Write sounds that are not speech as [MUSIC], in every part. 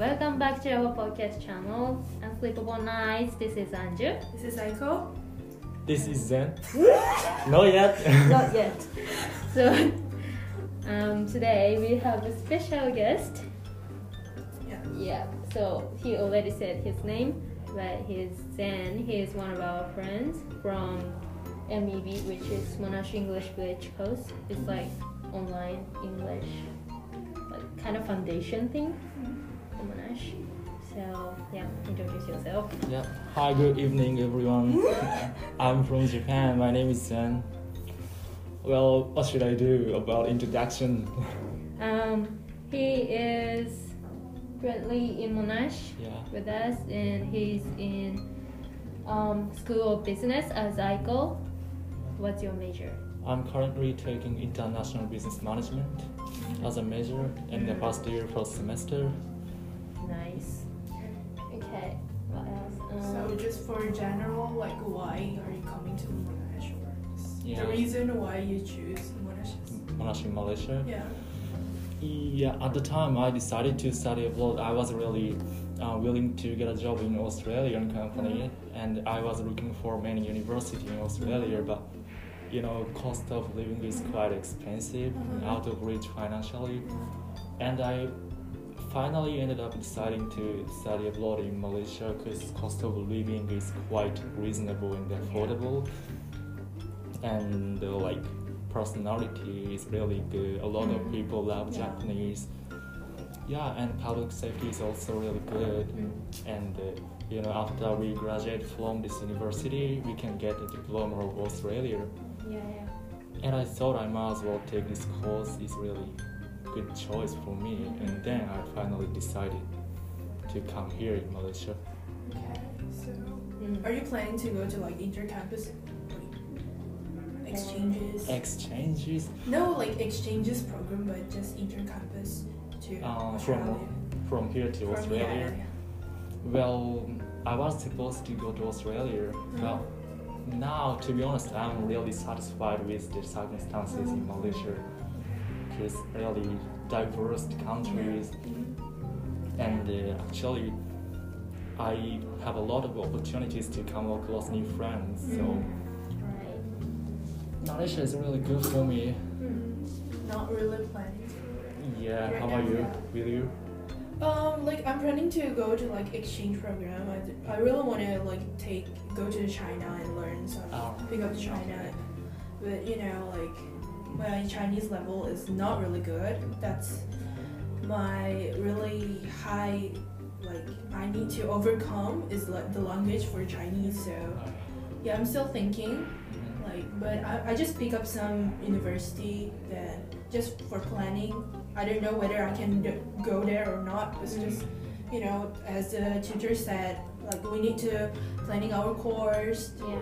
Welcome back to our podcast channel, Unsleepable Nights. This is Anju. This is Aiko. This is Zen. [LAUGHS] Not yet. Not yet. [LAUGHS] So, um, today we have a special guest. Yeah. Yeah, so he already said his name, but he's Zen. He is one of our friends from MEB, which is Monash English Bridging Course. It's like online English, like kind of foundation thing for So, yeah, introduce yourself. yeah. Hi, good evening, everyone. [LAUGHS] I'm from Japan. My name is Zen. Well, what should I do about introduction? [LAUGHS] Um, he is currently in Monash yeah. with us, and he's in um, School of Business as Aiko. What's your major? I'm currently taking international business management as a major in the past year first semester. Nice. Okay. What else? So Um, just for general, like why are you coming to Monash? Or Yeah. the reason why you choose Monash? is- Monash in Malaysia. Yeah. Yeah, at the time I decided to study abroad, I was really uh, willing to get a job in Australian company, and I was looking for many university in Australia, but you know, cost of living is quite expensive, Mhm. out of reach financially, and I finally ended up deciding to study abroad in Malaysia because cost of living is quite reasonable and affordable, and uh, like personality is really good. A lot of Mhm. people love Yeah. Japanese. Yeah, and public safety is also really good. mm, And uh, you know, after we graduate from this university, we can get a diploma of Australia. yeah, yeah. And I thought I might as well take this course. It's really good choice for me. And then I finally decided to come here in Malaysia. Okay. So Mm. are you planning to go to like intercampus like, exchanges? Exchanges no, like exchanges program, but just intercampus to uh, Australia. from from here to From- Australia. yeah, Well, I was supposed to go to Australia, but now, to be honest, I'm really satisfied with the circumstances in Malaysia. It's really diverse countries. And uh, actually, I have a lot of opportunities to come across new friends. So Right. Malaysia is really good for me. Mhm. Not really planning to. Yeah, Right how about you? Will you? Um, like I'm planning to go to like exchange program. I, I really want to like take go to China and learn some Oh. pick up China, but you know like my Chinese level is not really good. That's my really high like I need to overcome is like the language for Chinese. So yeah, I'm still thinking like but I, I just pick up some university that just for planning i don't know whether i can d- go there or not it's just you know as the tutor said like we need to planning our course Yeah.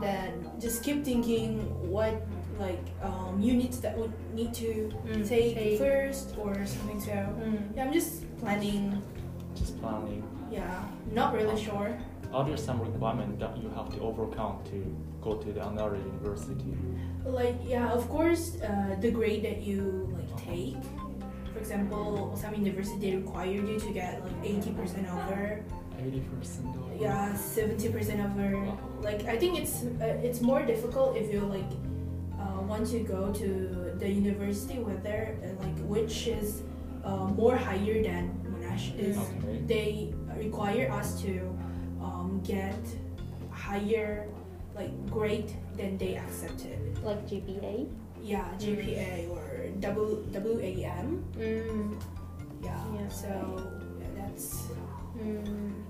then just keep thinking what like um, units that we need to Mm, take, take. first or something so Mm. yeah i'm just planning Just planning. yeah not really sure Are there some requirements that you have to overcome to go to the another university? like yeah of course uh, the grade that you like take for example some university require you to get like 80% over Eighty percent. over. yeah 70% over like i think it's uh, it's more difficult if you like want to go to the university whether uh, like which is uh, more higher than monash is Okay. they require us to um, get higher like grade than they accepted Like GPA. yeah GPA or double WAM Mm. yeah, Yeah. so yeah, that's Mm.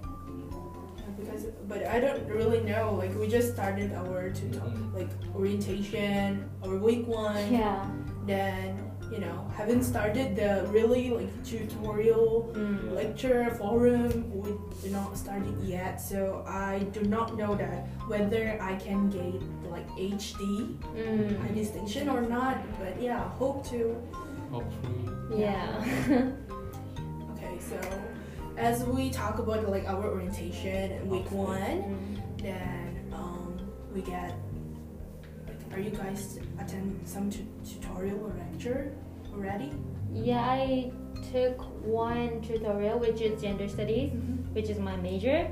Yeah, because but I don't really know like we just started our tutor Mhm. like orientation or week one Yeah. then you know haven't started the really like tutorial Mm. lecture forum we do not start it yet so i do not know that whether i can get like hd Mm. high distinction or not but yeah hope to Hopefully. Yeah. [LAUGHS] okay so as we talk about like our orientation in week Okay. one Mm. then um, we get like are you guys attend some tu- tutorial or lecture already? Yeah, I took one tutorial, which is gender studies, which is my major.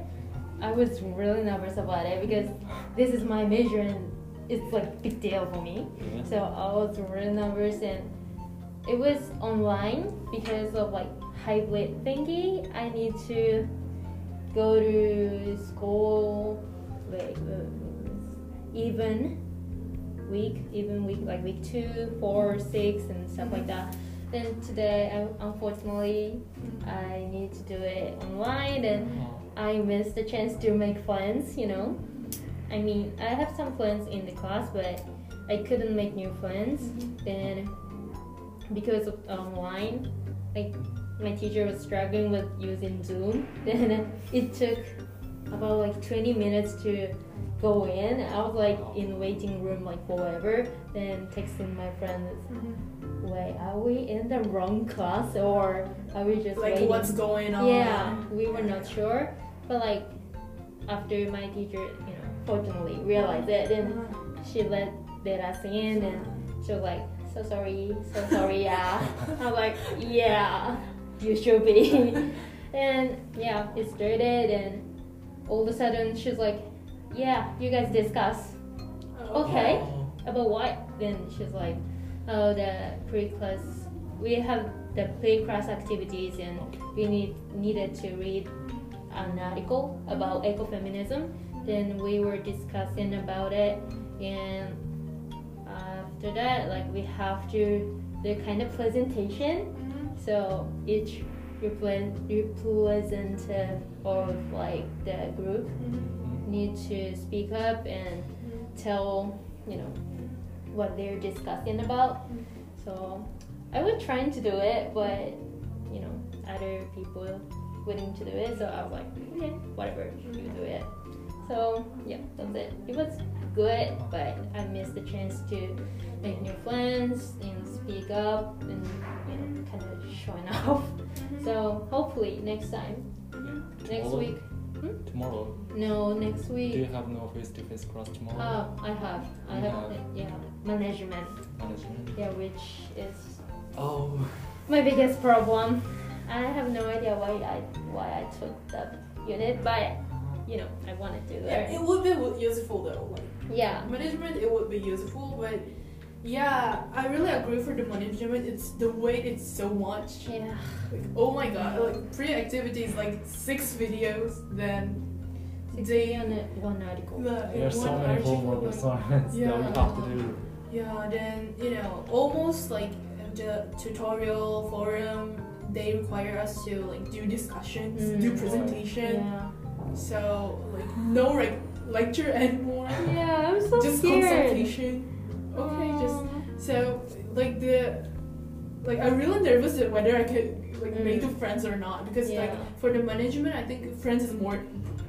I was really nervous about it because this is my major and it's like big deal for me. Yeah. So I was really nervous and it was online because of like hybrid thingy. I need to go to school like uh, even week, even week like week two, four, six, and stuff like that. Then today, I, unfortunately, I need to do it online and Oh. I missed the chance to make friends, you know. I mean, I have some friends in the class, but I couldn't make new friends. Then, because of online, like my teacher was struggling with using Zoom. [LAUGHS] Then it took about like 20 minutes to go in. I was like in waiting room like forever. Then texting my friends, mm-hmm. wait, are we in the wrong class or are we just Like waiting? what's going on? Yeah, we were not sure, but like after my teacher, you know, fortunately realized it, then uh-huh. she let let us in, and she was like, "So sorry, so sorry, yeah." [LAUGHS] I'm like, "Yeah, you should be." and yeah, it started, and all of a sudden she's like, "Yeah, you guys discuss Oh, Okay. Oh. about what?" Then she's like, "Oh, the pre-class. We have the pre-class activities, and we need needed to read an article about mm-hmm. ecofeminism. Then we were discussing about it, and after that, like we have to the kind of presentation. So each represent representative of like the group Mhm. need to speak up and tell you know what they're discussing about. So I was trying to do it, but you know other people willing to do it. So I was like, okay, whatever, you do it. So yeah, that's it. It was good, but I missed the chance to make new friends and speak up and you know kind of showing off. So hopefully next time, Yeah. next Tomorrow? week. Hmm? Tomorrow. No, next week. Do you have no face-to-face class tomorrow? Oh, I have. I have. have? Yeah, management. Management. Yeah, which is Oh. my biggest problem. I have no idea why I why I took that unit, but you know I wanted to Yeah, learn. it would be useful though. Like Yeah. management, it would be useful, but yeah, I really agree for the management. It's the way It's so much. Yeah. Like, oh my god, like pre activities, like six videos, then Sixty on it- one article. the There are so one many article, homework like- assignments that you Yeah. have to do. Yeah, then you know, almost like the tutorial forum, they require us to like do discussions, do Mm. presentation. Yeah. So like no like lecture anymore. Yeah, I'm so just scared. consultation. Okay, just so like the like I'm really nervous that whether I could like Mm. make the friends or not because like for the management I think friends is more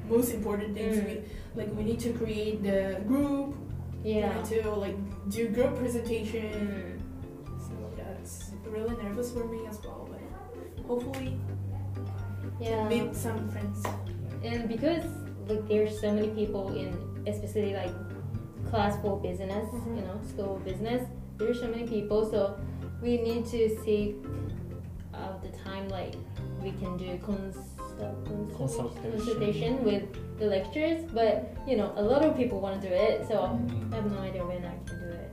most important things Mm. we like we need to create the group Yeah. to like do group presentation Mm. so that's really nervous for me as well but hopefully Yeah. meet some friends and because like there's so many people in especially like class for business Mhm. you know school of business there's so many people so we need to seek out the time like we can do consult- consult- Consultation. consultation with the lecturers but you know a lot of people want to do it so Mm. i have no idea when i can do it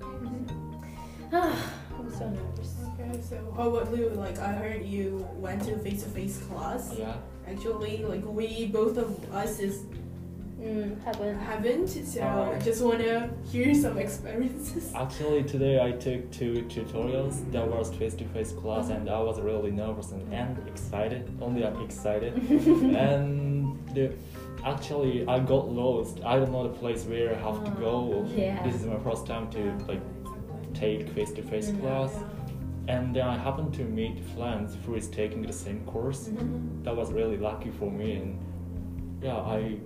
[SIGHS] i'm so nervous okay so how about you like I heard you went to face to face class Yeah. Actually, like we both of us is mm, haven't haven't, so Oh. I just wanna hear some experiences. [LAUGHS] Actually, today I took two tutorials. That was face-to-face class, and I was really nervous and, and excited. Only I'm excited. [LAUGHS] and the, actually, I got lost. I don't know the place where I have to go. Yeah. This is my first time to like take face-to-face Mm. class, and then I happened to meet friends who is taking the same course. Mhm. That was really lucky for me, and yeah, I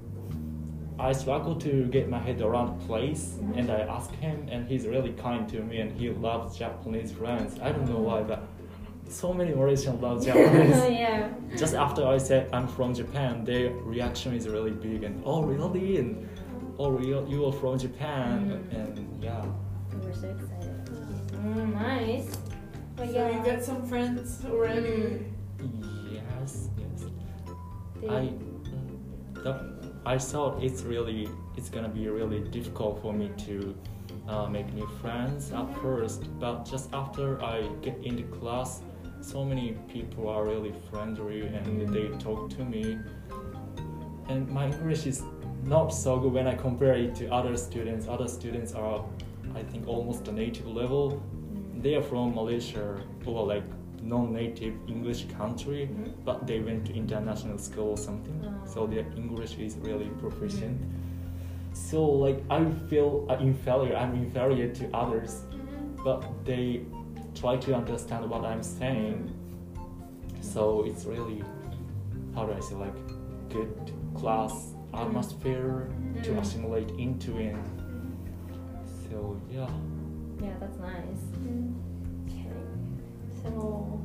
I struggle to get my head around the place, and I ask him, and he's really kind to me, and he loves Japanese friends. I don't know why, but so many Malaysians love [LAUGHS] Japanese. [LAUGHS] yeah Just after I said I'm from Japan, their reaction is really big, and oh really, and oh you you are from Japan, Mhm. and yeah. we're so excited Mm, nice. But Oh, So you got some friends already. Yes, yes. They- I mm, the, I thought it's really it's gonna be really difficult for me to uh, make new friends at first, but just after I get into class, so many people are really friendly and they talk to me. And my English is not so good when I compare it to other students. Other students are, I think, almost a native level. They are from Malaysia or like non-native English country Mhm. but they went to international school or something. Oh. so their english is really proficient. So like i feel uh, inferior i'm inferior to others but they try to understand what i'm saying. So it's really how do i say like good class atmosphere to Mm. assimilate into it. So yeah. Yeah, that's nice. Okay. So,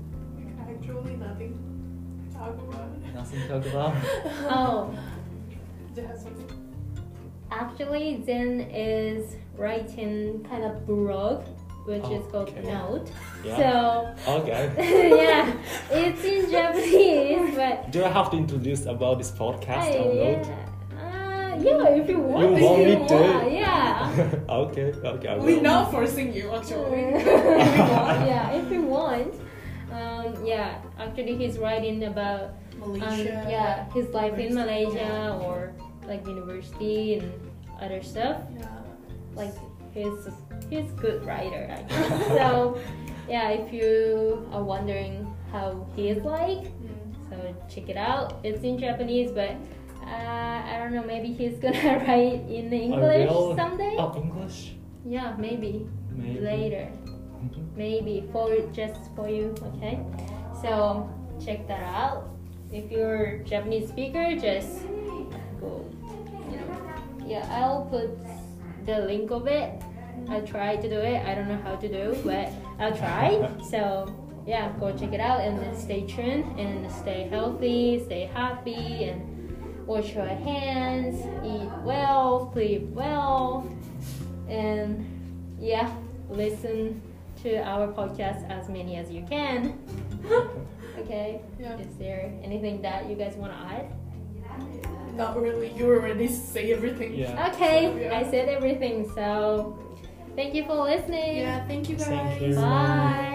Actually, nothing. to Talk about. nothing to talk about [LAUGHS] oh, Do you have something? actually, Zen is writing kind of blog, which is called Okay. Note. yeah So, [LAUGHS] okay [LAUGHS] yeah, it's in Japanese, but do i have to introduce about this podcast I, or yeah, not uh, yeah, if you want, You if want me to? yeah. [LAUGHS] okay, okay. I We're not forcing you, actually. [LAUGHS] [LAUGHS] yeah, if you want. Um, yeah, actually, he's writing about um, Malaysia. yeah his life in Malaysia yeah. or like university and other stuff. Yeah. Like he's he's good writer, I guess. so yeah, if you are wondering how he is like, Mm. so check it out. It's in Japanese, but uh, I don't know. Maybe he's gonna [LAUGHS] write in English someday. Oh, English? Yeah, maybe Maybe. later. Mhm. maybe for just for you okay so check that out if you're japanese speaker just go you know yeah i'll put the link of it I'll try to do it i don't know how to do but i'll try [LAUGHS] so yeah go check it out and then stay tuned and stay healthy stay happy and wash your hands eat well sleep well and yeah listen to our podcast as many as you can [LAUGHS] okay Yeah. is there anything that you guys want to add Not really. You already say everything. Yeah. okay So, yeah. i said everything so thank you for listening Yeah. Thank you guys. Thank you. bye